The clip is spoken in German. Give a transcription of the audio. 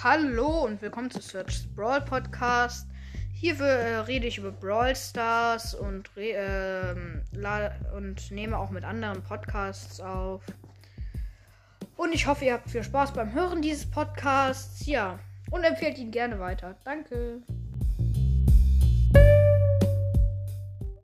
Hallo und willkommen zu Search Brawl Podcast. Hier äh, rede ich über Brawl Stars und, äh, und nehme auch mit anderen Podcasts auf. Und ich hoffe, ihr habt viel Spaß beim Hören dieses Podcasts. Ja, und empfehlt ihn gerne weiter. Danke.